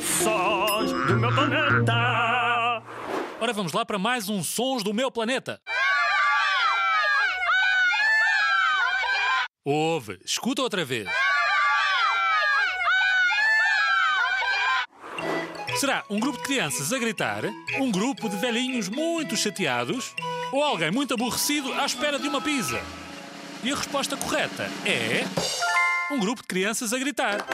Sons do meu planeta. Ora, vamos lá para mais um Sons do Meu Planeta. Ouve, escuta outra vez. Será um grupo de crianças a gritar? Um grupo de velhinhos muito chateados? Ou alguém muito aborrecido à espera de uma pizza? E a resposta correta é. Um grupo de crianças a gritar.